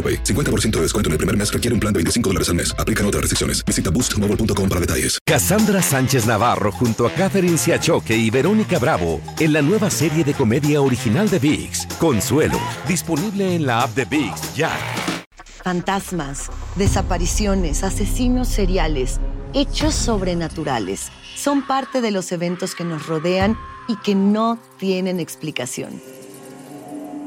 AroPay. 50% de descuento en el primer mes requiere un plan de 25 dólares al mes. Aplican otras restricciones. Visita boostmobile.com para detalles. Cassandra Sánchez Navarro junto a Catherine Siachoque y Verónica Bravo en la nueva serie de comedia original de VIX, Consuelo, disponible en la app de VIX ya. Fantasmas, desapariciones, asesinos seriales, hechos sobrenaturales son parte de los eventos que nos rodean y que no tienen explicación.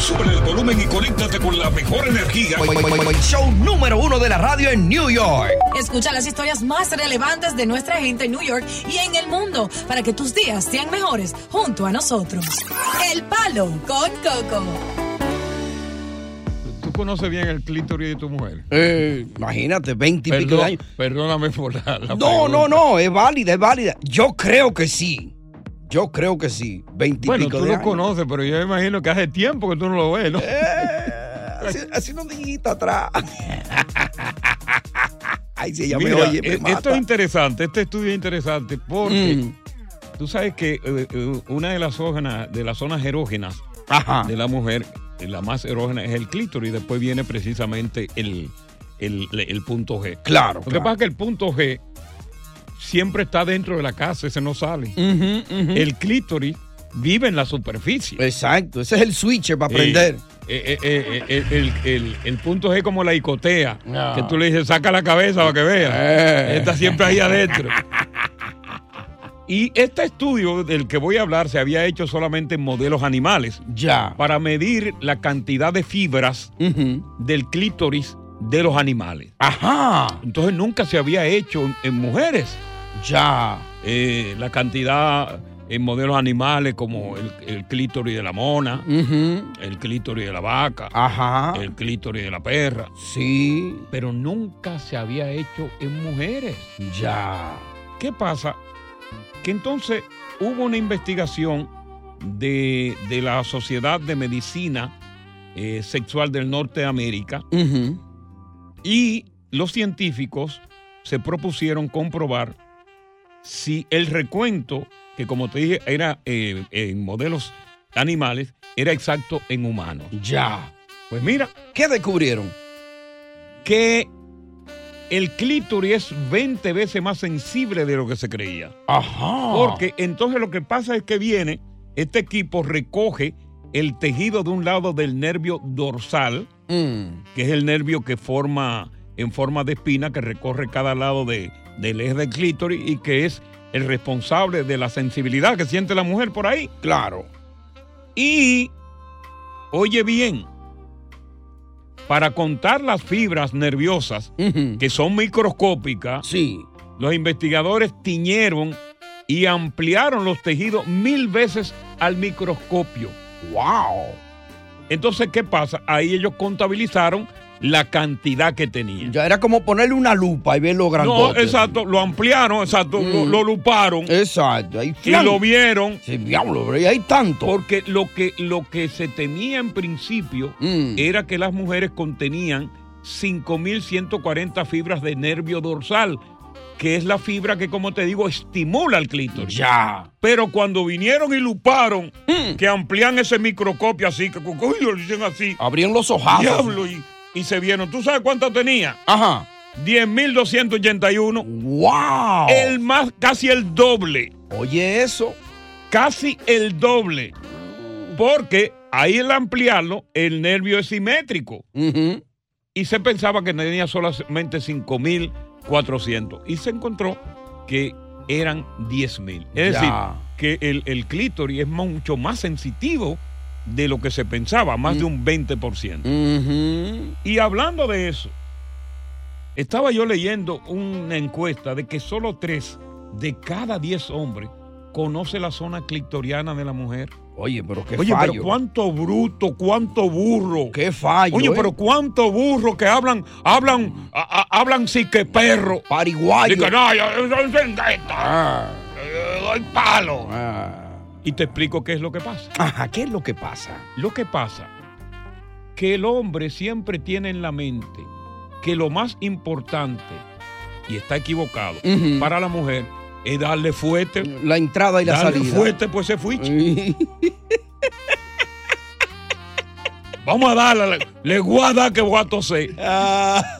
Sube el volumen y conéctate con la mejor energía. Show número uno de la radio en New York. Escucha las historias más relevantes de nuestra gente en New York y en el mundo para que tus días sean mejores junto a nosotros. El Palo con Coco. ¿Tú conoces bien el clítoris de tu mujer? Eh, imagínate, 20 y pico de años. perdóname por la, la No, no, no, es válida, es válida. Yo creo que sí. Yo creo que sí. 20 y Bueno, pico tú de lo años. conoces, pero yo imagino que hace tiempo que tú no lo ves, ¿no? Así, así no dijiste atrás. Ay, si ella me oye, me eh, esto mata. es interesante, este estudio es interesante porque Mm. tú sabes que eh, eh, una de las zonas, de las zonas erógenas Ajá. de la mujer, eh, la más erógena es el clítoris, y después viene precisamente el, el, el punto G. Claro, Lo que pasa es que el punto G siempre está dentro de la casa, ese no sale. El clítoris vive en la superficie. Exacto, ese es el switcher para aprender. Eh, eh, eh, eh, el, el- el punto G es como la icotea, No. que tú le dices, saca la cabeza para que vea. Está siempre ahí adentro. Y este estudio del que voy a hablar se había hecho solamente en modelos animales Ya. para medir la cantidad de fibras del clítoris de los animales. Ajá. Entonces nunca se había hecho en, en mujeres. Ya. Eh, la cantidad en modelos animales como el, el clítoris de la mona, el clítoris de la vaca, Ajá. el clítoris de la perra. Sí. Pero nunca se había hecho en mujeres. Ya. ¿Qué pasa? Que entonces hubo una investigación de, de la Sociedad de Medicina eh, Sexual del Norte de América y los científicos se propusieron comprobar si el recuento, que como te dije era eh, en modelos animales, era exacto en humanos. Ya. Pues mira, ¿Qué descubrieron? que el clítoris es 20 veces más sensible de lo que se creía. Ajá. Porque entonces lo que pasa es que viene, este equipo recoge el tejido de un lado del nervio dorsal, Mm. que es el nervio que forma en forma de espina, que recorre cada lado de, del eje del clítoris y que es el responsable de la sensibilidad que siente la mujer por ahí. Claro. Y, oye bien, para contar las fibras nerviosas, que son microscópicas, Sí. los investigadores tiñeron y ampliaron los tejidos mil veces al microscopio. Wow. Entonces, ¿qué pasa? Ahí ellos contabilizaron la cantidad que tenían. Ya era como ponerle una lupa y ver lo No, grandote. exacto, lo ampliaron, exacto, lo, Mm. lo luparon Exacto. Ahí, y lo vieron. Sí, diablo, pero hay tanto. Porque lo que, lo que se temía en principio Mm. era que las mujeres contenían 5.140 fibras de nervio dorsal, que es la fibra que, como te digo, estimula el clítoris. Ya. Pero cuando vinieron y luparon, que amplían ese microscopio así, que coño, lo dicen así. Abrían los ojazos. Diablo, y, y se vieron. ¿Tú sabes cuánto tenía? Ajá. 10.281. ¡Wow! El más, casi el doble. Oye, eso. Casi el doble. Porque ahí al ampliarlo, el nervio es simétrico. Y se pensaba que tenía solamente 5.400. Y se encontró que eran 10.000. Es Ya. decir, que el, el clítoris es mucho más sensitivo de lo que se pensaba, más de un 20%. Ujú. Y hablando de eso, estaba yo leyendo una encuesta de que solo 3 de cada 10 hombres conoce la zona clitoriana de la mujer. Oye, pero qué Oye, fallo. pero cuánto bruto, cuánto burro. Qué fallo. Oye, ¿eh? pero cuánto burro que hablan, hablan, a- a- hablan sí que perro. Pariguayo. Dice, no, yo soy. Ah, eh, doy palo. ah. Y te explico qué es lo que pasa. Ajá, ¿qué es lo que pasa? Lo que pasa que el hombre siempre tiene en la mente que lo más importante, y está equivocado, para la mujer es darle fuerte. La entrada y la darle salida. fuerte, pues se fuiche. Vamos a darle, le voy a dar que voy a toser.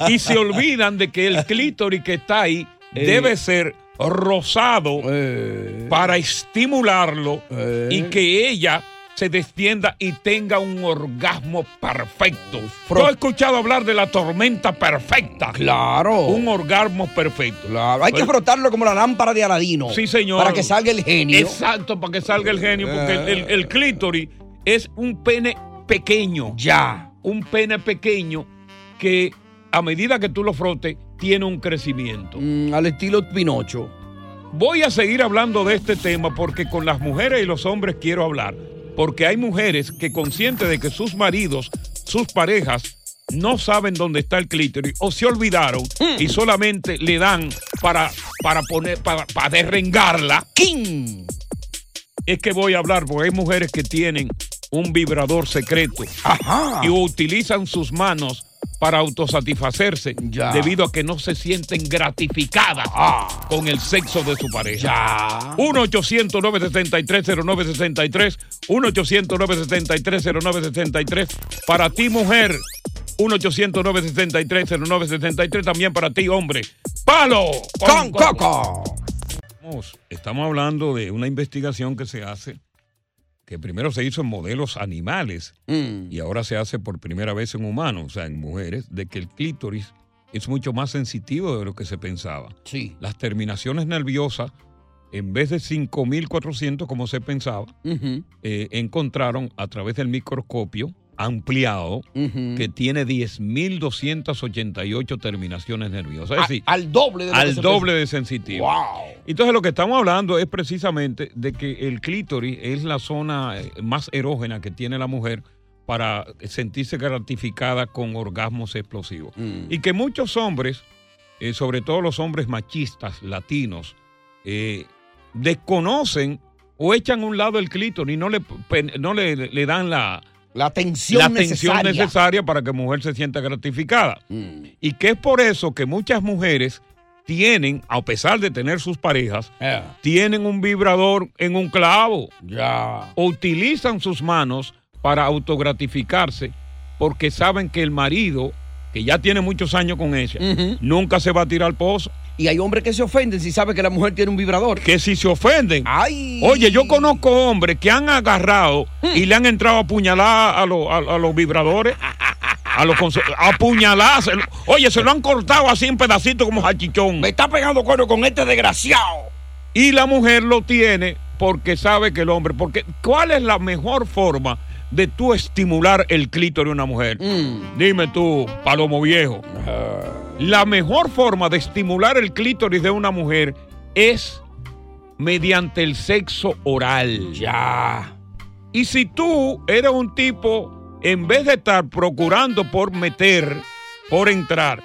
Y se olvidan de que el clítoris que está ahí Eh. debe ser rosado Eh, para estimularlo eh. y que ella se destienda y tenga un orgasmo perfecto. Pro- Yo he escuchado hablar de la tormenta perfecta. Claro. Un orgasmo perfecto. Claro, Hay que frotarlo como la lámpara de Aladino. Sí, señor. Para que salga el genio. Exacto, para que salga el genio, porque el, el- el clítoris es un pene pequeño. Ya. Un pene pequeño que a medida que tú lo frotes, tiene un crecimiento. Mm, al estilo Pinocho. Voy a seguir hablando de este tema porque con las mujeres y los hombres quiero hablar. Porque hay mujeres que conscientes de que sus maridos, sus parejas, no saben dónde está el clítoris o se olvidaron y solamente le dan para, para poner, para, para derrengarla. ¡King! Es que voy a hablar porque hay mujeres que tienen un vibrador secreto Ajá. y utilizan sus manos para autosatisfacerse Ya. debido a que no se sienten gratificadas Ah. con el sexo de su pareja. Ya. 1-800-963-0963. 1-800-963-0963. Para ti, mujer. 1-800-963-0963. También para ti, hombre. ¡Palo! Con Coco. Estamos, estamos hablando de una investigación que se hace, que primero se hizo en modelos animales Mm. y ahora se hace por primera vez en humanos, o sea, en mujeres, de que el clítoris es mucho más sensitivo de lo que se pensaba. Sí. Las terminaciones nerviosas, en vez de 5.400 como se pensaba, eh, encontraron a través del microscopio ampliado ujú. que tiene 10.288 terminaciones nerviosas. Es A- decir, al doble de al doble de sensitivo. Wow. Entonces lo que estamos hablando es precisamente de que el clítoris es la zona eh, más erógena que tiene la mujer para sentirse gratificada con orgasmos explosivos. Mm. Y que muchos hombres, eh, sobre todo los hombres machistas latinos, eh, desconocen o echan a un lado el clítoris y no le, pen- no le, le dan la, La atención la necesaria. necesaria para que mujer se sienta gratificada. Mm. Y que es por eso que muchas mujeres tienen, a pesar de tener sus parejas, Eh, tienen un vibrador en un clavo ya. o utilizan sus manos para autogratificarse porque saben que el marido, que ya tiene muchos años con ella, nunca se va a tirar al pozo. Y hay hombres que se ofenden si saben que la mujer tiene un vibrador. Que si se ofenden. Ay. Oye, yo conozco hombres que han agarrado y le han entrado a apuñalar a, los- a- a los vibradores. A los conso- a apuñalar. se lo- Oye, se lo han cortado así en pedacitos como salchichón. Me está pegando cuerno con este desgraciado. Y la mujer lo tiene porque sabe que el hombre. Porque, ¿cuál es la mejor forma de tú estimular el clítoris de una mujer? Mm. Dime tú, palomo viejo. La mejor forma de estimular el clítoris de una mujer es mediante el sexo oral. Ya. Y si tú eres un tipo, en vez de estar procurando por meter, por entrar,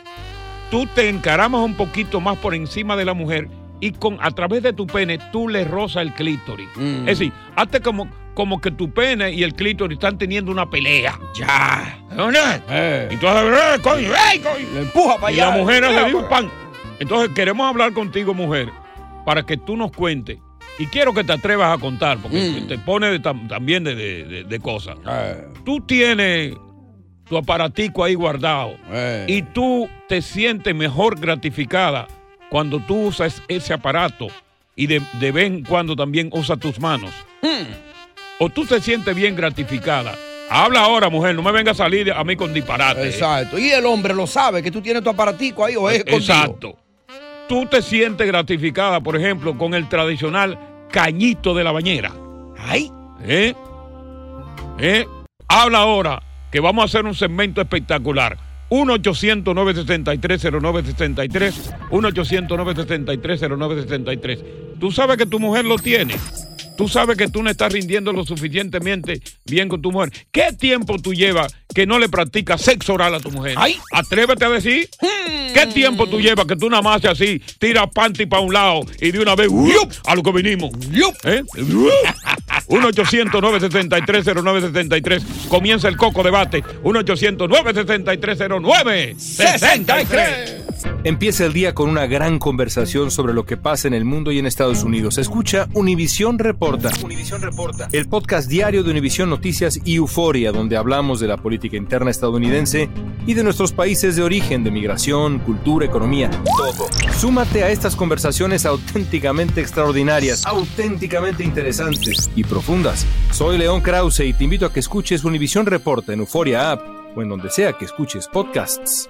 tú te encaramas un poquito más por encima de la mujer y con a través de tu pene tú le rozas el clítoris. Mm. Es decir, hazte como, como que tu pene y el clítoris están teniendo una pelea. Ya. Eh. Y tú "Eh, coño, eh, coño". Le empuja para Y allá. la mujer Eh, "Dios, pan. Entonces queremos hablar contigo, mujer, para que tú nos cuentes. Y quiero que te atrevas a contar, porque Mm. te pone de tam- también de, de- cosas. Eh, Tú tienes tu aparatico ahí guardado eh. y tú te sientes mejor gratificada cuando tú usas ese aparato y de, de vez en cuando también usas tus manos. Hmm. O tú te sientes bien gratificada. Habla ahora, mujer, no me venga a salir a mí con disparate. Exacto. Y el hombre lo sabe, que tú tienes tu aparatico ahí o es. Exacto. Tú te sientes gratificada, por ejemplo, con el tradicional cañito de la bañera. Ay. ¿Eh? ¿Eh? Habla ahora que vamos a hacer un segmento espectacular. 1-800-963-0963. 1-800-963-0963. Tú sabes que tu mujer lo tiene. Tú sabes que tú no estás rindiendo lo suficientemente bien con tu mujer. ¿Qué tiempo tú llevas que no le practicas sexo oral a tu mujer? Ay. Atrévete a decir. ¿Qué tiempo tú llevas que tú nada más haces así, tiras panty para un lado y de una vez ¡yup! a lo que vinimos? ¿Eh? 1-800-963-0963. Comienza el Coco Debate. 1-800-963-0963. Empieza el día con una gran conversación sobre lo que pasa en el mundo y en Estados Unidos. Escucha Univisión Reporta. Reporta. El podcast diario de Univisión Noticias y Euforia, donde hablamos de la política interna estadounidense y de nuestros países de origen, de migración, cultura, economía, todo. Súmate a estas conversaciones auténticamente extraordinarias, auténticamente interesantes y profundas. Soy León Krause y te invito a que escuches Univisión Reporta en Euforia App o en donde sea que escuches podcasts.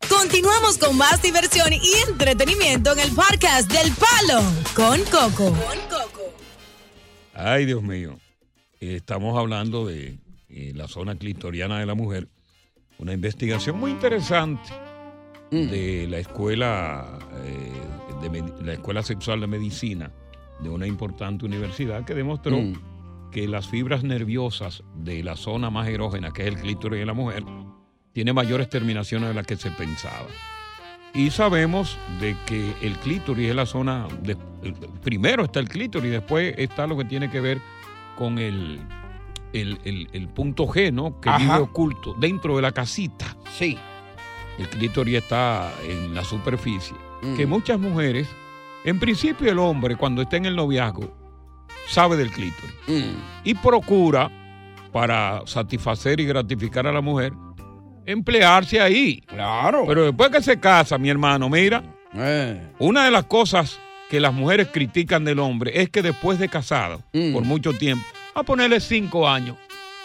Continuamos con más diversión y entretenimiento en el podcast del Palo con Coco. Ay, Dios mío. Estamos hablando de eh, la zona clitoriana de la mujer. Una investigación muy interesante de la escuela, eh, de la escuela sexual de medicina de una importante universidad que demostró Mm. que las fibras nerviosas de la zona más erógena, que es el clítoris de la mujer, tiene mayores terminaciones de las que se pensaba. Y sabemos de que el clítoris es la zona, de- primero está el clítoris, después está lo que tiene que ver con el, el, el- el punto G, ¿no? Que Ajá. vive oculto dentro de la casita. Sí. El clítoris está en la superficie. Mm. Que muchas mujeres, en principio el hombre cuando está en el noviazgo, sabe del clítoris Mm. y procura, para satisfacer y gratificar a la mujer, emplearse ahí. Claro. Pero después que se casa, mi hermano, mira, Eh. una de las cosas que las mujeres critican del hombre es que después de casado, Mm. por mucho tiempo, a ponerle cinco años,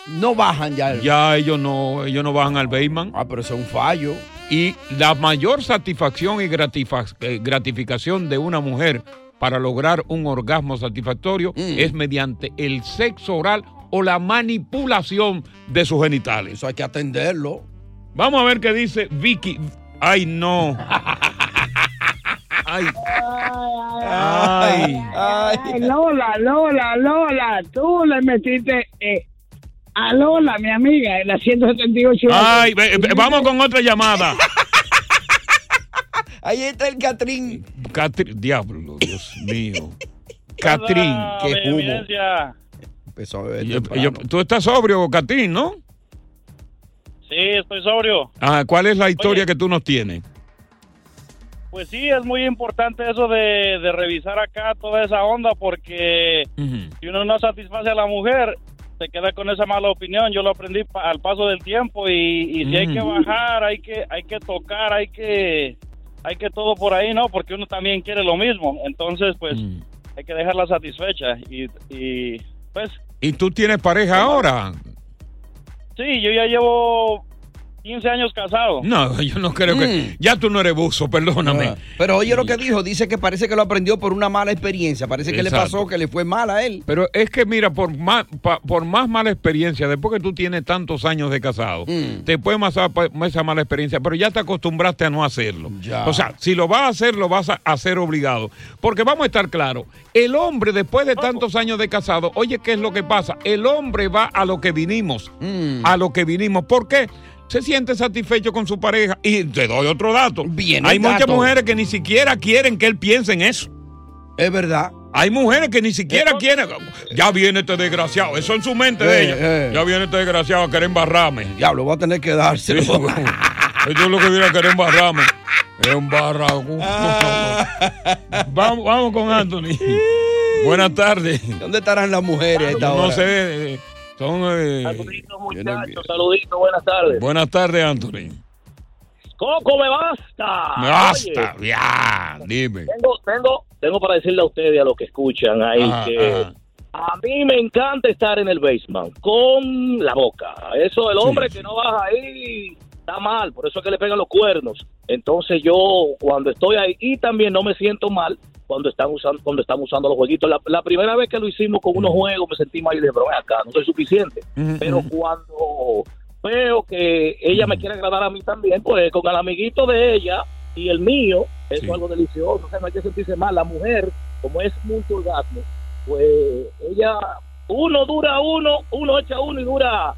No bajan ya. el- ya ellos no, ellos no bajan al Bayman. Ah, pero eso es un fallo. Y la mayor satisfacción y eh, gratificación de una mujer para lograr un orgasmo satisfactorio Mm. es mediante el sexo oral o la manipulación de sus genitales. Eso hay que atenderlo. Vamos a ver qué dice Vicky. Ay, no. Ay. Ay. Ay, Lola, Lola, Lola, tú le metiste eh, a Lola, mi amiga, en la 178. Ay, ve- ve- vamos con otra llamada. Ahí está el Catrín. Catri- Diablo, Dios mío. Catrín, qué jugo. Empezó a beber yo- tú estás sobrio, Catrín, ¿no? Sí, estoy sobrio. Ah, ¿Cuál es la historia que tú nos tienes? Pues sí, es muy importante eso de, de revisar acá toda esa onda porque si uno no satisface a la mujer, se queda con esa mala opinión. Yo lo aprendí pa- al paso del tiempo y, y si hay que bajar, hay que hay que tocar, hay que hay que todo por ahí, ¿no? Porque uno también quiere lo mismo. Entonces, pues hay que dejarla satisfecha y, y pues ¿Y tú tienes pareja ahora? Sí, yo ya llevo 15 años casado. No, yo no creo que. Ya tú no eres buzo, perdóname. Ah, Pero oye lo que dijo, dice que parece que lo aprendió por una mala experiencia, parece que le pasó que le fue mal a él. Pero es que mira, por más, pa- por más mala experiencia, después que tú tienes tantos años de casado, Mm. te puede pasar pa- esa mala experiencia, pero ya te acostumbraste a no hacerlo. Ya. O sea, si lo vas a hacer, lo vas a hacer obligado. Porque vamos a estar claros, el hombre después de tantos años de casado, oye, ¿qué es lo que pasa? El hombre va a lo que vinimos, Mm. a lo que vinimos. ¿Por qué? Se siente satisfecho con su pareja. Y te doy otro dato. Bien, Hay muchas dato. mujeres que ni siquiera quieren que él piense en eso. Es verdad. Hay mujeres que ni siquiera quieren. Ya viene este desgraciado. Eso en su mente de Eh, ella. eh. Ya viene este desgraciado a querer embarrarme. Diablo, voy a tener que dárselo. Esto es lo que viene a querer embarrarme. Es un barraco. vamos, vamos con Anthony. Buenas tardes. ¿Dónde estarán las mujeres a esta No hora? sé. Son. eh, Muchachos, saluditos, buenas tardes. buenas tardes, Anthony. Coco, me basta. Basta, Oye, ya. Dime. tengo, tengo, tengo para decirle a ustedes y a los que escuchan ahí Ajá, que ajá. a mí me encanta estar en el basement con la boca. Eso, el hombre que no baja ahí está mal, por eso es que le pegan los cuernos. Entonces yo cuando estoy ahí y también no me siento mal cuando están usando cuando estamos usando los jueguitos. La, la primera vez que lo hicimos con unos juegos me sentí mal y dije, pero ven acá, no soy suficiente. Pero cuando veo que ella me quiere agradar a mí también, pues con el amiguito de ella y el mío, eso es algo delicioso, o sea, no hay que sentirse mal. La mujer, como es multiorgasmo, pues ella, uno dura uno, uno echa uno y dura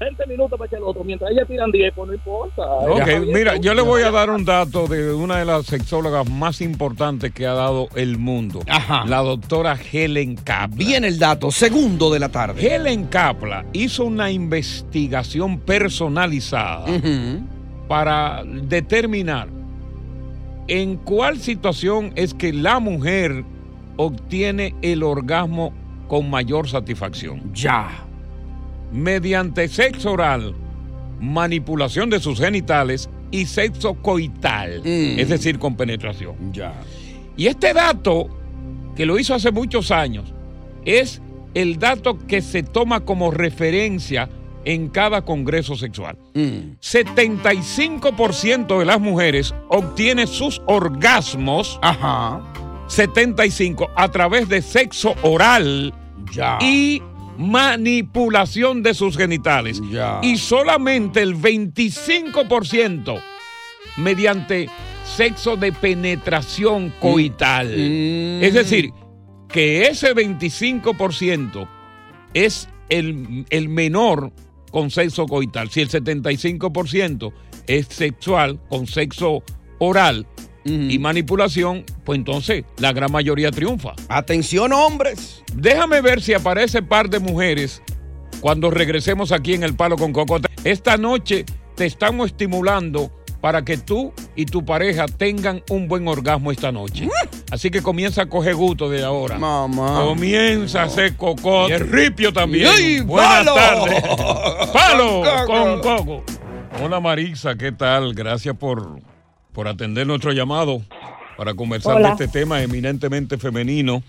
20 minutos para echar el otro, mientras ella tiran 10, pues no importa. Ok, mira, yo le voy a dar un dato de una de las sexólogas más importantes que ha dado el mundo. La doctora Helen Kaplan. Viene el dato, segundo de la tarde. Helen Kaplan hizo una investigación personalizada para determinar en cuál situación es que la mujer obtiene el orgasmo con mayor satisfacción. Ya. Mediante sexo oral, manipulación de sus genitales y sexo coital, Mm. es decir, con penetración. Ya. Y este dato, que lo hizo hace muchos años, es el dato que se toma como referencia en cada congreso sexual. Mm. 75% de las mujeres obtiene sus orgasmos. 75 a través de sexo oral y manipulación de sus genitales. Y solamente el 25% mediante sexo de penetración coital. Es decir, que ese 25% es el, el menor con sexo coital. Si el 75% es sexual con sexo oral y manipulación, pues entonces la gran mayoría triunfa. Atención, hombres. Déjame ver si aparece par de mujeres cuando regresemos aquí en El Palo con Coco. Esta noche te estamos estimulando para que tú y tu pareja tengan un buen orgasmo esta noche. Así que comienza a coger gusto de ahora. Mamá. Comienza a hacer cocote. Y el ripio también. ¡Ay, Buenas palo! tardes. Palo Con con Coco. Hola Marisa, ¿qué tal? Gracias por, por atender nuestro llamado para conversar Hola. de este tema eminentemente femenino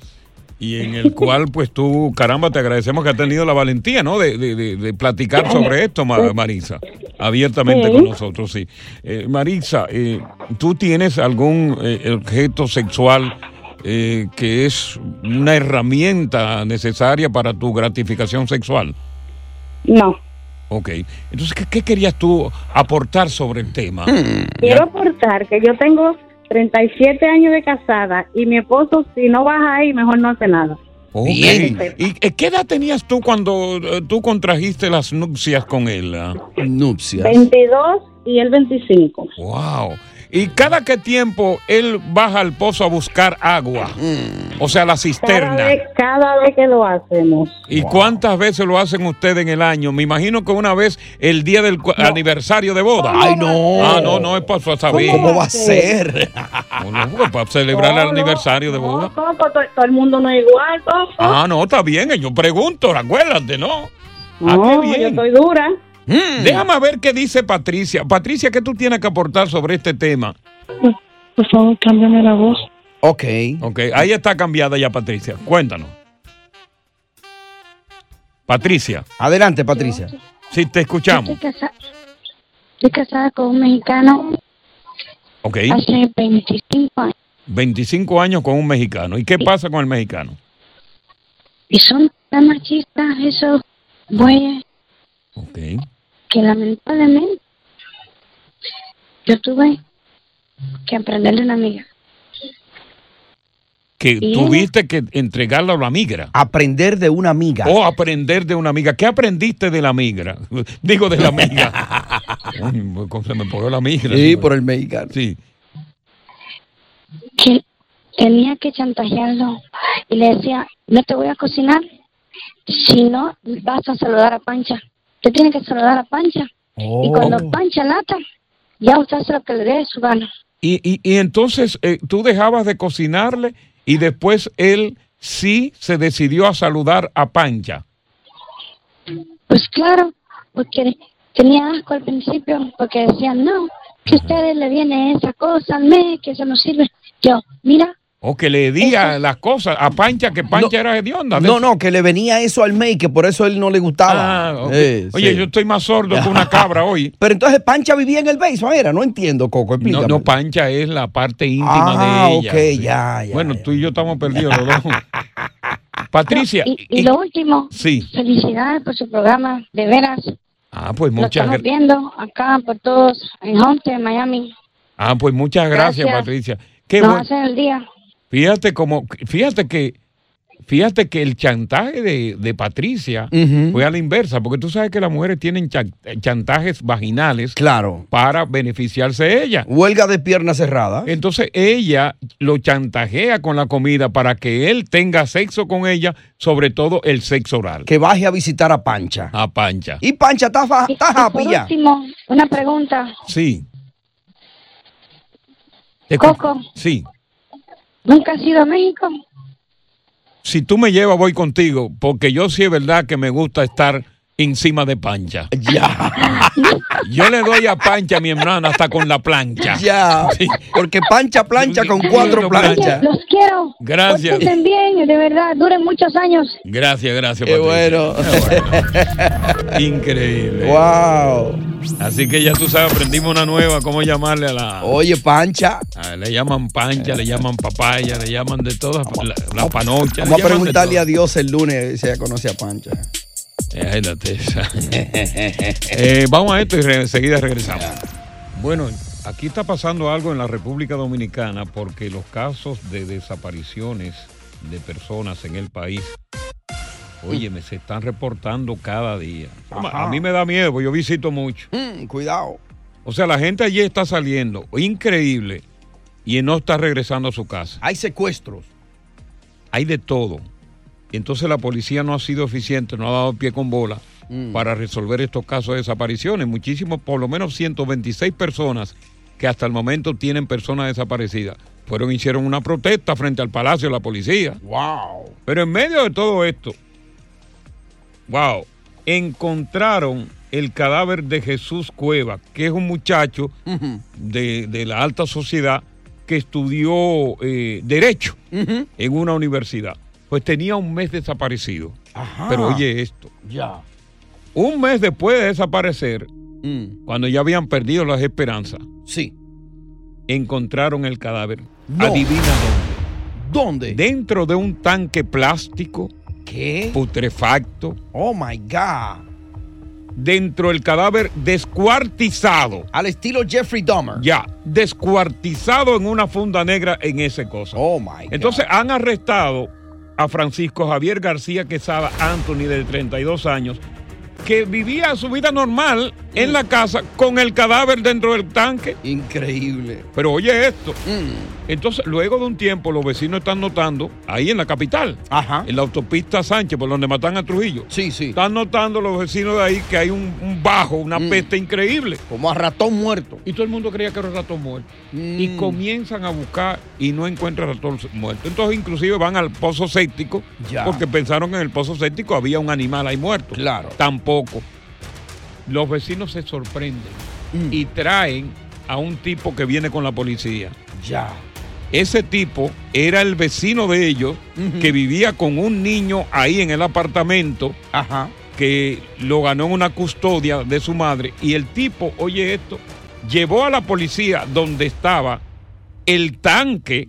y en el cual pues tú, caramba, te agradecemos que has tenido la valentía, ¿no? De, de- de- de platicar sobre esto, Ma- Marisa, abiertamente Sí. con nosotros, sí. Eh, Marisa, eh, ¿tú tienes algún eh, objeto sexual eh, que es una herramienta necesaria para tu gratificación sexual? No. Ok. Entonces, ¿qué, qué querías tú aportar sobre el tema? Quiero aportar que yo tengo 37 años de casada y mi esposo, si no baja ahí, mejor no hace nada. Ok. Bien. ¿Y eh, qué edad tenías tú cuando eh, tú contrajiste las nupcias con él? ah? Nupcias. 22 y él 25. Wow. ¿Y cada qué tiempo él baja al pozo a buscar agua? O sea, la Cada cisterna. vez, cada vez que lo hacemos. ¿Y cuántas veces lo hacen ustedes en el año? Me imagino que una vez el día del aniversario de boda. Ay, no. Ah, no, no es para saber. ¿Cómo va a ser? No, no, porque para celebrar el aniversario de boda. Coco, to- todo el mundo no es igual, Coco. Ah, no, está bien. Yo pregunto, acuérdate, ¿no? Ah, No, qué bien. yo estoy dura. Mm. Déjame ver qué dice Patricia. Patricia, ¿qué tú tienes que aportar sobre este tema? Por favor, cámbiame la voz. Ok. Ok, ahí está cambiada ya, Patricia. Cuéntanos. Patricia. Adelante, Patricia. Sí, te escuchamos. Estoy casada, estoy casada con un mexicano Ok. hace 25 años. 25 años con un mexicano. ¿Y qué pasa con el mexicano? Y son tan machistas esos bueyes Ok. Que lamentablemente yo tuve que aprenderle una amiga. Que Y- tuviste que entregarla a la migra. Aprender de una amiga. O aprender de una amiga. ¿Qué aprendiste de la migra? Digo de la ¿cómo se me pegó la migra? Sí, por el mexicano. Sí. que tenía que chantajearlo y le decía, no te voy a cocinar si no vas a saludar a Pancha. Te tiene que saludar a Pancha. Y cuando Pancha lata, ya usted hace lo que le dé su gana. Y, y, y entonces eh, tú dejabas de cocinarle y después él sí se decidió a saludar a Pancha. Pues claro, porque tenía asco al principio, porque decían, no, que a ustedes le viene esa cosa al mes, que eso no sirve. Yo, mira, O que le di a las cosas a Pancha, que Pancha era hedionda. No, no, que le venía eso al May, que por eso él no le gustaba. Ah. Eh, Oye, sí. yo estoy más sordo que una cabra hoy. Pero entonces Pancha vivía en el basement, era, no entiendo, Coco, No, explícame. no, Pancha es la parte íntima Ah, de ella. ok, sí. ya, ya, Bueno, tú y yo estamos perdidos los dos. Patricia. y, y lo último, Sí. felicidades por su programa, de veras. Ah, pues muchas estamos gra- viendo acá por todos, en en Miami. Ah, pues muchas gracias, Gracias. Patricia. Qué Nos bueno. hacen el día. Fíjate como, fíjate que, fíjate que el chantaje de, de Patricia fue a la inversa, porque tú sabes que las mujeres tienen chan- chantajes vaginales Claro. para beneficiarse ella. Huelga de pierna cerrada. Entonces ella lo chantajea con la comida para que él tenga sexo con ella, sobre todo el sexo oral. Que baje a visitar a Pancha. A Pancha. Y Pancha está, happy ya. último, una pregunta. Sí. Coco, Sí. ¿Nunca has ido a México? Si tú me llevas, voy contigo, porque yo sí es verdad que me gusta estar encima de Pancha. Ya. Yo le doy a Pancha, mi hermana, hasta con la plancha. Ya. Sí. Porque Pancha plancha con cuatro Plancha. planchas. Los quiero. Gracias. Estén bien, de verdad, duren muchos años. Gracias, gracias, Qué Patricia. bueno. Increíble. Wow. Así que ya tú sabes, aprendimos una nueva, cómo llamarle a la... Oye, Pancha. Ah, le llaman pancha, le llaman papaya, le llaman de todas, la, la panocha. Vamos a preguntarle a Dios el lunes si ella conoce a Pancha. Eh, vamos a esto y re- enseguida regresamos. Bueno, aquí está pasando algo en la República Dominicana porque los casos de desapariciones de personas en el país, oye, me se están reportando cada día. Ajá. A mí me da miedo, porque yo visito mucho. Mm, cuidado. O sea, la gente allí está saliendo, increíble, y no está regresando a su casa. Hay secuestros. Hay de todo. Entonces la policía no ha sido eficiente, no ha dado pie con bola Mm. para resolver estos casos de desapariciones. Muchísimos, por lo menos 126 personas que hasta el momento tienen personas desaparecidas. Fueron, hicieron una protesta frente al Palacio de la Policía. Wow. Pero en medio de todo esto, wow, encontraron el cadáver de Jesús Cueva, que es un muchacho de, de la alta sociedad que estudió eh, Derecho en una universidad. Pues tenía un mes desaparecido. Ajá. Pero oye esto, Ya. un mes después de desaparecer, Mm. cuando ya habían perdido las esperanzas, Sí. encontraron el cadáver. No. Adivina ¿Dónde? dónde. Dentro de un tanque plástico ¿Qué? putrefacto, Oh my God. dentro del cadáver descuartizado. Al estilo Jeffrey Dahmer. Ya, descuartizado en una funda negra en ese cosa. Oh my God. Entonces han arrestado a Francisco Javier García Quesada Anthony de 32 años que vivía su vida normal en la casa con el cadáver dentro del tanque. Increíble. Pero oye esto. Mm. Entonces, luego de un tiempo, los vecinos están notando, ahí en la capital, en la autopista Sánchez, por donde matan a Trujillo. Sí, sí. Están notando los vecinos de ahí que hay un, un bajo, una peste increíble. Mm. Como a ratón muerto. Y todo el mundo creía que era ratón muerto. Y Mm. comienzan a buscar y no encuentran ratón muerto. Entonces, inclusive van al pozo séptico Ya. porque pensaron que en el pozo séptico había un animal ahí muerto. Claro. Tampoco. Los vecinos se sorprenden Mm. y traen a un tipo que viene con la policía. Ya. Ese tipo era el vecino de ellos que vivía con un niño ahí en el apartamento. Que lo ganó en una custodia de su madre. Y el tipo, oye esto, llevó a la policía donde estaba el tanque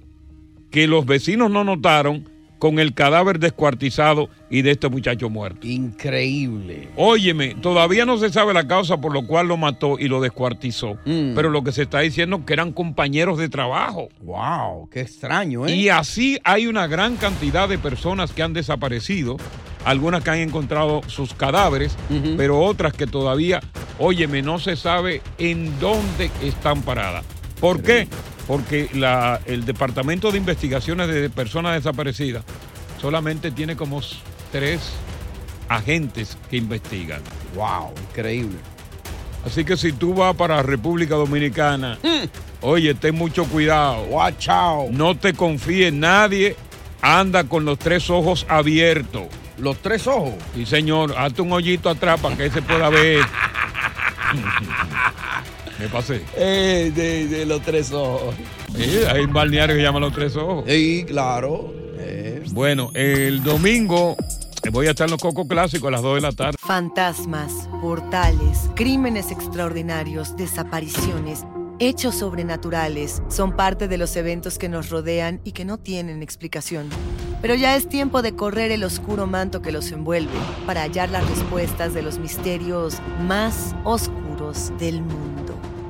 que los vecinos no notaron con el cadáver descuartizado y de este muchacho muerto. Increíble. Óyeme, todavía no se sabe la causa por lo cual lo mató y lo descuartizó. Mm. Pero lo que se está diciendo es que eran compañeros de trabajo. Wow, qué extraño, ¿eh? Y así hay una gran cantidad de personas que han desaparecido, algunas que han encontrado sus cadáveres, pero otras que todavía, óyeme, no se sabe en dónde están paradas. ¿Por qué? Porque la- el Departamento de Investigaciones de Personas Desaparecidas solamente tiene como tres agentes que investigan. Wow, increíble. Así que si tú vas para República Dominicana, Mm. oye, ten mucho cuidado. Watch out. No te confíes, nadie anda con los tres ojos abiertos. ¿Los tres ojos? Sí, señor, hazte un hoyito atrás para que se pueda ver. Me pasé. Eh, de, de los tres ojos. Sí, hay un balneario que llama Los Tres Ojos. Sí, claro. Bueno, el domingo eh, voy a estar en los Cocos Clásicos a las 2 de la tarde. Fantasmas, portales, crímenes extraordinarios, desapariciones, hechos sobrenaturales son parte de los eventos que nos rodean y que no tienen explicación. Pero ya es tiempo de correr el oscuro manto que los envuelve para hallar las respuestas de los misterios más oscuros del mundo.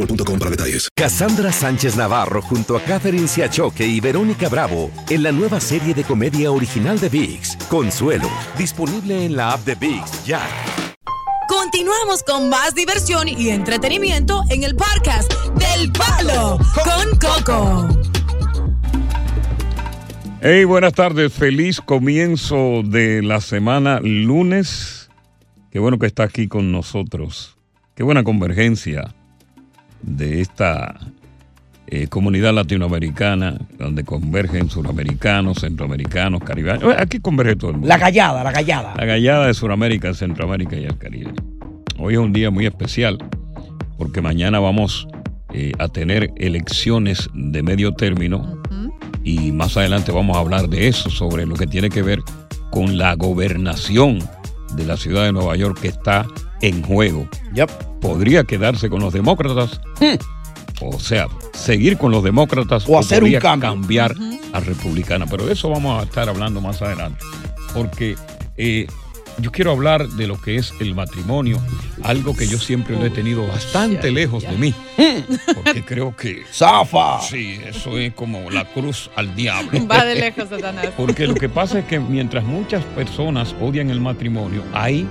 boostmobile.com para detalles. Cassandra Sánchez Navarro junto a Catherine Siachoque y Verónica Bravo en la nueva serie de comedia original de VIX, Consuelo, disponible en la app de VIX ya. Continuamos con más diversión y entretenimiento en el podcast del Palo con Coco. Hey, buenas tardes. Feliz comienzo de la semana lunes. Qué bueno que está aquí con nosotros. Qué buena convergencia de esta eh, comunidad latinoamericana, donde convergen suramericanos, centroamericanos, caribeños. Aquí converge todo el mundo. La gallada, la gallada. La gallada de Sudamérica, Centroamérica y el Caribe. Hoy es un día muy especial porque mañana vamos eh, a tener elecciones de medio término y más adelante vamos a hablar de eso, sobre lo que tiene que ver con la gobernación de la ciudad de Nueva York que está en juego. Podría quedarse con los demócratas, o sea, seguir con los demócratas O hacer un cambio. cambiar a republicana. Pero de eso vamos a estar hablando más adelante, porque eh, yo quiero hablar de lo que es el matrimonio, algo que yo siempre lo he tenido bastante lejos de mí, porque creo que... ¡Zafa! Sí, eso es como la cruz al diablo. Va de lejos, Satanás. Porque lo que pasa es que mientras muchas personas odian el matrimonio, hay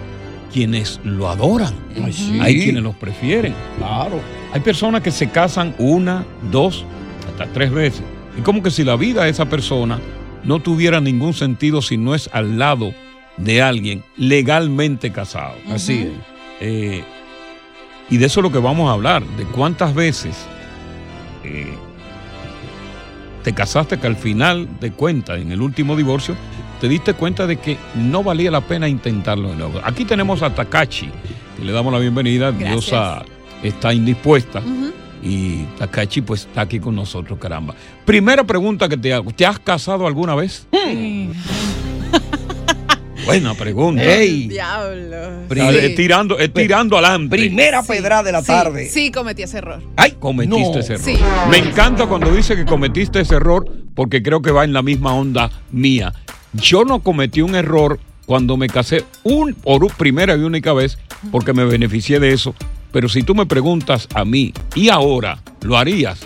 quienes lo adoran. sí. Hay quienes los prefieren. Claro. Hay personas que se casan una, dos, hasta tres veces. Y como que si la vida de esa persona no tuviera ningún sentido si no es al lado de alguien legalmente casado. Así es. Eh, y de eso es lo que vamos a hablar, de cuántas veces eh, te casaste que al final de cuentas, en el último divorcio, te diste cuenta de que no valía la pena intentarlo de nuevo. Aquí tenemos a Takachi, que le damos la bienvenida. Gracias. Diosa está indispuesta. Y Takachi pues está aquí con nosotros, caramba. Primera pregunta que te hago, ¿te has casado alguna vez? Buena pregunta. Ey. Diablo. Tirando, es tirando adelante. Primera pedrada de la Sí, tarde. Sí, cometí ese error. Ay, cometiste No. ese error. Sí. Me encanta cuando dice que cometiste ese error porque creo que va en la misma onda mía. Yo no cometí un error cuando me casé un, por primera y única vez porque me beneficié de eso. Pero si tú me preguntas a mí, ¿y ahora lo harías?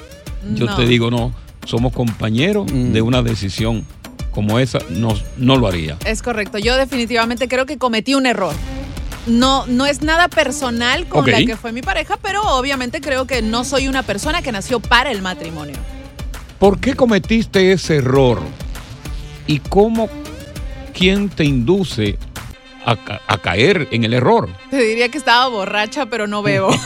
Yo No. te digo, no, somos compañeros Mm. de una decisión como esa, no, no lo haría. Es correcto. Yo definitivamente creo que cometí un error. No, no es nada personal con la que fue mi pareja, pero obviamente creo que no soy una persona que nació para el matrimonio. ¿Por qué cometiste ese error? ¿Y cómo, quién te induce a, a caer en el error? Te diría que estaba borracha, pero no bebo.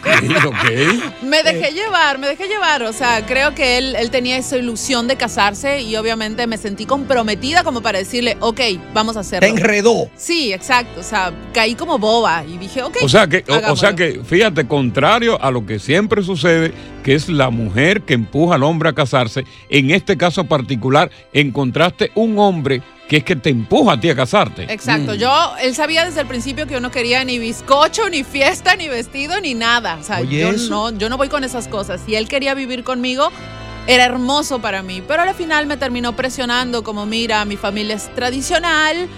Ok, ok. me dejé llevar, me dejé llevar. O sea, creo que él, él tenía esa ilusión de casarse y obviamente me sentí comprometida como para decirle, ok, vamos a hacerlo. Te enredó. Sí, exacto. O sea, caí como boba y dije, ok. O sea que, o- sea que, fíjate, contrario a lo que siempre sucede, que es la mujer que empuja al hombre a casarse, en este caso particular, encontraste un hombre que es que te empuja a ti a casarte. Exacto, yo, él sabía desde el principio que yo no quería ni bizcocho, ni fiesta, ni vestido, ni nada. O sea, Oye, yo eso. no, yo no voy con esas cosas. Si él quería vivir conmigo, era hermoso para mí. Pero al final me terminó presionando como, mira, mi familia es tradicional,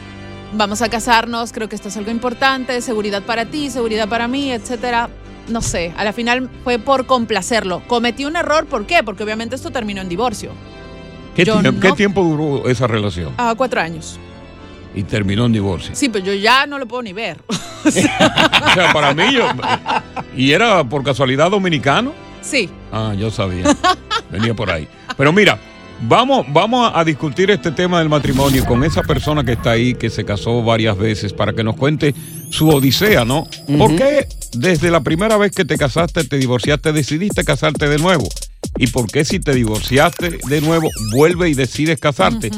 vamos a casarnos, creo que esto es algo importante, seguridad para ti, seguridad para mí, etcétera. No sé, a la final fue por complacerlo. Cometí un error, ¿por qué? Porque obviamente esto terminó en divorcio. ¿Qué, yo tiemp- no- qué tiempo duró esa relación? A cuatro años. Y terminó en divorcio. Sí, pero yo ya no lo puedo ni ver. O sea, para mí, yo, ¿y era por casualidad dominicano? Sí. Ah, yo sabía. Venía por ahí. Pero mira, vamos, vamos a discutir este tema del matrimonio con esa persona que está ahí, que se casó varias veces, para que nos cuente su odisea, ¿no? ¿Por qué desde la primera vez que te casaste, te divorciaste, decidiste casarte de nuevo? ¿Y por qué si te divorciaste de nuevo, vuelve y decides casarte?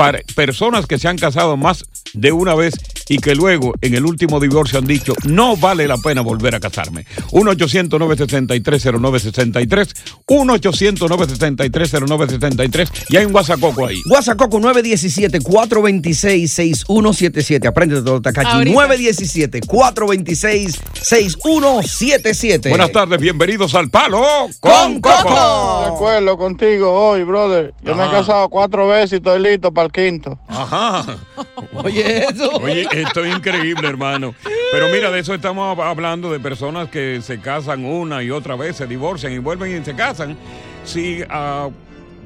Para personas que se han casado más de una vez y que luego en el último divorcio han dicho, no vale la pena volver a casarme. 1-800-963-0963, 1-800-963-0963 y hay un WhatsApp ahí. WhatsApp Coco 917-426-6177. Aprende todo, Takachi. Ahorita. 917-426-6177. Buenas tardes, bienvenidos al Palo con Coco. De acuerdo contigo hoy, brother. Yo me he casado cuatro veces y estoy listo para quinto. Ajá. Oye, eso. Oye, esto es increíble, hermano. Pero mira, de eso estamos hablando de personas que se casan una y otra vez, se divorcian y vuelven y se casan. Si ah,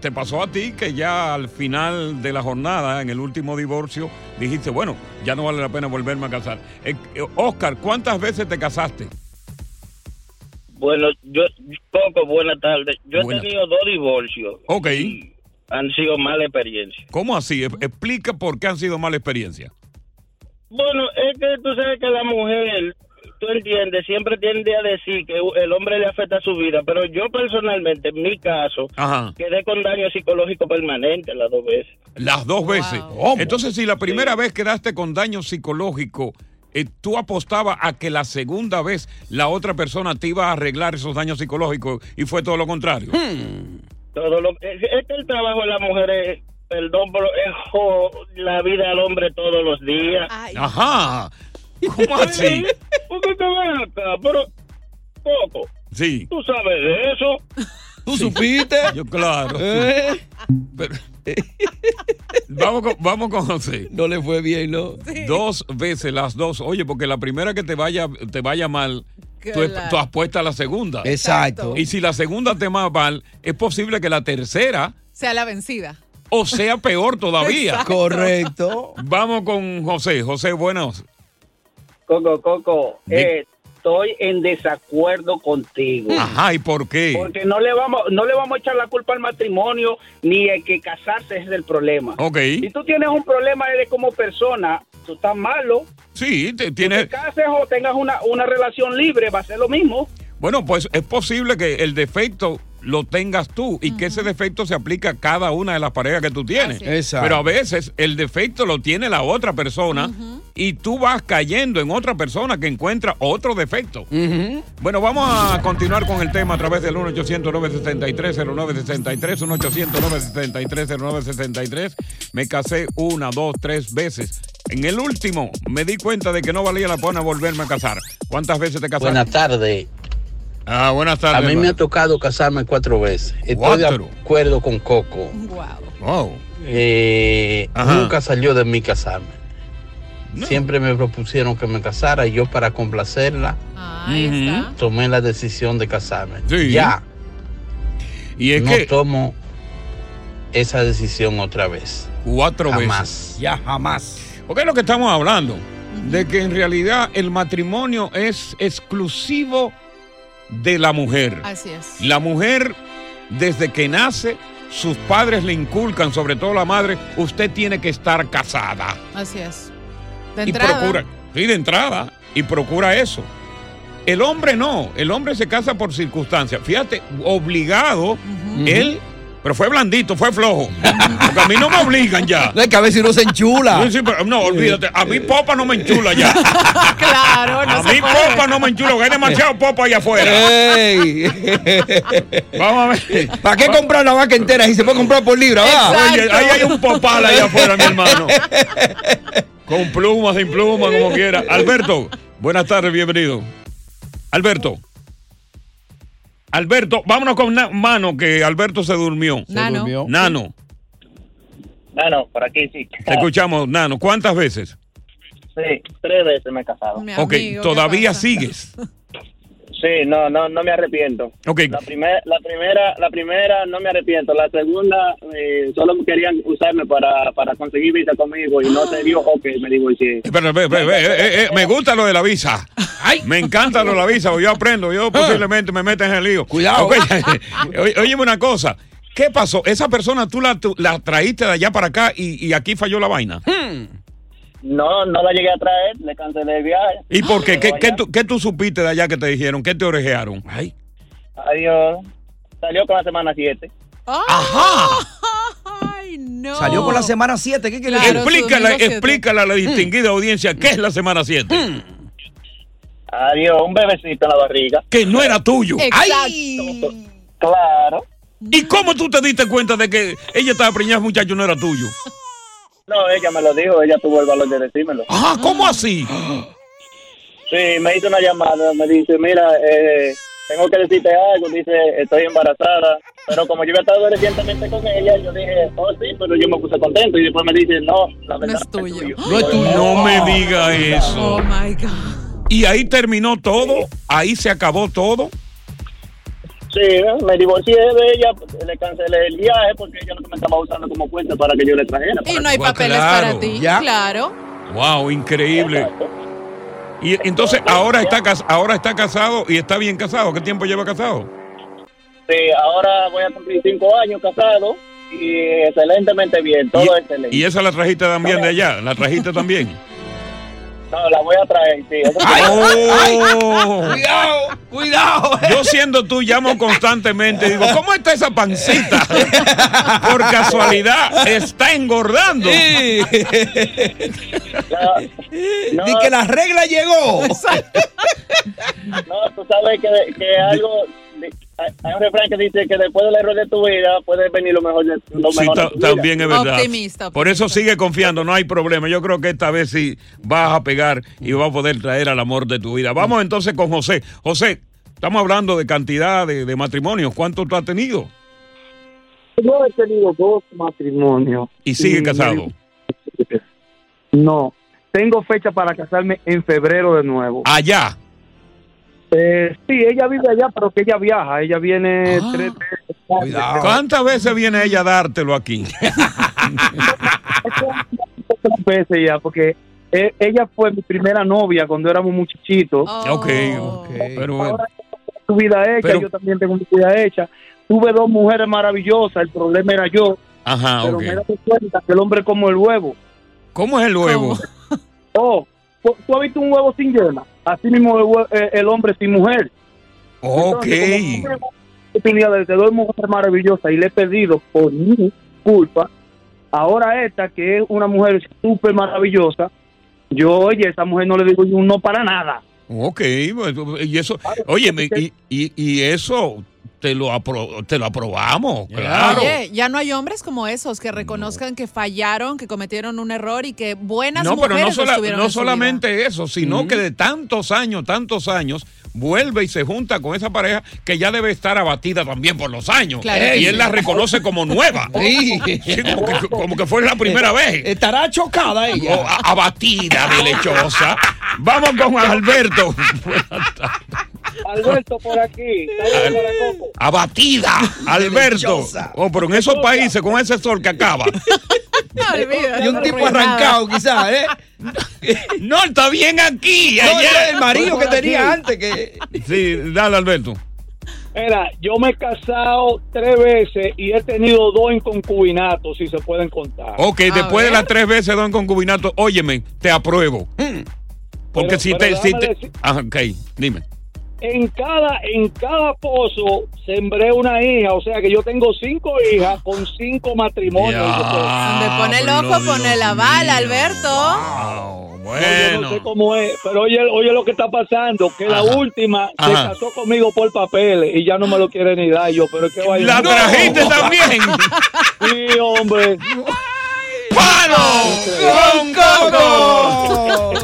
te pasó a ti que ya al final de la jornada, en el último divorcio, dijiste, bueno, ya no vale la pena volverme a casar. Eh, eh, Oscar, ¿cuántas veces te casaste? Bueno, yo, Coco, buenas tardes. Yo he tenido dos divorcios. Ok. Han sido mala experiencia. ¿Cómo así? Explica por qué han sido mala experiencia. Bueno, es que tú sabes que la mujer, tú entiendes, siempre tiende a decir que el hombre le afecta su vida, pero yo personalmente, en mi caso, Ajá. quedé con daño psicológico permanente las dos veces. Las dos veces. Entonces, si la primera vez quedaste con daño psicológico, eh, tú apostabas a que la segunda vez la otra persona te iba a arreglar esos daños psicológicos y fue todo lo contrario. Todo lo, es, es que el trabajo de la mujer es, perdón, pero es jo- la vida al hombre todos los días. Ajá. ¿Cómo así? Porque te ven acá, pero poco. Sí. Tú sabes de eso. ¿Tú supiste? Yo, claro. sí. ¿Eh? Pero- vamos, con, vamos con José. No le fue bien, ¿no? Dos veces, las dos. Oye, porque la primera que te vaya, te vaya mal, tú, tú apuestas a la segunda. Exacto. Y si la segunda te va mal, es posible que la tercera Sea la vencida. o sea peor todavía. Exacto. Correcto. Vamos con José. José, buenos. Coco, Coco, eh, estoy en desacuerdo contigo. Ajá, ¿y por qué? Porque no le vamos no le vamos a echar la culpa al matrimonio ni el que casarse es el problema. Ok. Si tú tienes un problema eres como persona, tú estás malo. Sí, te, Te tiene. cases o tengas una, una relación libre, va a ser lo mismo. Bueno, pues es posible que el defecto lo tengas tú y que ese defecto se aplica a cada una de las parejas que tú tienes. Es. Exacto. Pero a veces el defecto lo tiene la otra persona y tú vas cayendo en otra persona que encuentra otro defecto. Bueno, vamos a continuar con el tema a través del 1-800-963-0963, 1-800-963-0963. Me casé una, dos, tres veces. En el último me di cuenta de que no valía la pena volverme a casar. ¿Cuántas veces te casaste? Buenas tardes. Ah, buenas tardes. A mí me ha tocado casarme cuatro veces. Estoy de acuerdo con Coco. Wow. Eh, Ajá. nunca salió de mí casarme. Siempre me propusieron que me casara y yo para complacerla Ahí Ujú. está. tomé la decisión de casarme. Sí. Ya. Y es no que tomo esa decisión otra vez. cuatro Jamás. veces. Ya jamás. Porque es lo que estamos hablando. De que en realidad el matrimonio es exclusivo de la mujer. Así es. La mujer, desde que nace, sus padres le inculcan, sobre todo la madre, usted tiene que estar casada. Así es. De Y entrada. procura, sí, de entrada, y procura eso. El hombre no, el hombre se casa por circunstancias. Fíjate, obligado, él, pero fue blandito, fue flojo. Porque a mí no me obligan ya. No es que a ver si uno se enchula. Sí, sí, pero no, olvídate, a mí popa no me enchula ya. Claro, no A se mí puede. popa no me enchula, porque hay demasiado popa allá afuera. Ey. Vamos a ver. ¿Para qué comprar una vaca entera si se puede comprar por libra? va? Oye, ahí hay un popal allá afuera, mi hermano. Con plumas, sin plumas, como quiera. Alberto, buenas tardes, bienvenido. Alberto. Alberto, vámonos con Mano, que Alberto se durmió. Nano. durmió. Nano, Ah, no, por aquí sí. te escuchamos, Nano. ¿Cuántas veces? Sí, tres veces me he casado. Mi Ok, amigo, ¿qué todavía sigues. Sí, no, no, no me arrepiento. Ok, La, primer, la primera, la primera no me arrepiento. La segunda eh, solo querían usarme para, para conseguir visa conmigo y no se dio. Ok, me divorcié. Espera, espera, espera, eh, eh, eh, me gusta lo de la visa. Me encanta lo de la visa, yo aprendo, yo posiblemente me meto en el lío. Cuidado. Ok, oye, Óyeme una cosa. ¿Qué pasó? Esa persona tú la, tú la traíste de allá para acá y, y aquí falló la vaina. No, no la llegué a traer, le cancelé el viaje. ¿Y por qué? ¿Qué, qué tú, qué tú supiste de allá que te dijeron? ¿Qué te orejearon? Ay. Adiós. Salió con la semana 7. Ajá. Ay, no. Salió con la semana 7. ¿Qué quiere Claro, decir? su Explícale, explícale a la distinguida audiencia qué es la semana 7. Adiós, un bebecito en la barriga. Que no era tuyo. Exacto. Claro. ¿Y cómo tú te diste cuenta de que ella estaba preñada, muchacho, no era tuyo? No, ella me lo dijo, ella tuvo el valor de decírmelo. Ah, ¿cómo así? Sí, me hizo una llamada, me dice, mira, eh, tengo que decirte algo, dice, estoy embarazada. Pero como yo había estado recientemente con ella, yo dije, oh sí, pero yo me puse contento. Y después me dice, no, la No verdad es tuyo. No es tuyo. No me diga eso. Oh my God. Y ahí terminó todo, ahí se acabó todo. Sí, me divorcié de ella, le cancelé el viaje porque ella no me estaba usando como cuenta para que yo le trajera. Y no hay papeles claro, para ti. ya. Claro. Wow, increíble. Y entonces ahora está cas- ahora está casado y está bien casado. ¿Qué tiempo lleva casado? Sí, ahora voy a cumplir cinco años casado y excelentemente bien, todo excelente. Y esa la trajiste también de allá, la trajiste también. No, la voy a traer, sí. Oh. Cuidado, cuidado. Yo siendo tú llamo constantemente y digo, ¿cómo está esa pancita? Por casualidad, está engordando. Sí. No, Di que la regla llegó. no, tú sabes que, que algo... Hay un refrán que dice que después del error de tu vida puede venir lo mejor de, lo Sí, mejor de ta- tu vida. también es verdad. Optimista, Por eso sigue confiando, no hay problema. Yo creo que esta vez sí vas a pegar y vas a poder traer al amor de tu vida. Vamos entonces con José. José, estamos hablando de cantidad de, de matrimonios. ¿Cuánto tú has tenido? Yo he tenido dos matrimonios. Y sigue Y- casado. No. Tengo fecha para casarme en febrero de nuevo. Allá. Eh, sí, ella vive allá, pero que ella viaja. Ella viene Ah. tres veces. Cuidado. ¿Cuántas veces viene ella a dártelo aquí? Tres veces ya, porque eh, ella fue mi primera novia cuando éramos muchachitos. Ok, ok. Pero, Ahora su vida hecha, Pero- yo también tengo mi vida hecha. Tuve dos mujeres maravillosas, el problema era yo. ajá, pero ok. me he dado cuenta que el hombre como el huevo. ¿Cómo es el huevo? Oh, ¿tú tú has visto un huevo sin yema? Así mismo el, eh, el hombre sin mujer. Ok. Entonces, de te doy mujer maravillosa y le he pedido por mi culpa. Ahora esta, que es una mujer súper maravillosa, yo, oye, esa mujer no le digo yo un no para nada. Ok, y eso, oye, y, y, y eso te lo, apro- te lo aprobamos, claro. Oye, ya no hay hombres como esos que reconozcan que fallaron, que cometieron un error y que buenas No, pero mujeres no, sola- no en su vida. solamente eso, sino que de tantos años, tantos años, vuelve y se junta con esa pareja que ya debe estar abatida también por los años. Claro. Y él la reconoce como nueva. Sí. Sí, como, que, como que fue la primera vez. Estará chocada ella. O abatida de lechosa. Vamos con Alberto. Alberto por aquí. Coco. Abatida, Alberto. Oh, pero en esos países con ese sol que acaba. Y un tipo arrancado, quizás, ¿eh? No, está bien aquí. No, el marido que tenía antes. que Sí, dale, Alberto. Mira, yo me he casado tres veces y he tenido dos en concubinato, si se pueden contar. Ok, después de las tres veces don concubinato, óyeme, te apruebo. Porque Pero- si pero te. Si te decir- Ajá, ok, dime. En cada, en cada pozo sembré una hija, o sea que yo tengo cinco hijas con cinco matrimonios. Donde pone loco, pone la bala, Alberto. Yo no sé cómo es, pero oye, oye lo que está pasando, que la última se casó conmigo por papeles y ya no me lo quiere ni dar. Yo, pero es que vaya. ¿La trajiste también? Sí, hombre. ¡Palo con Coco!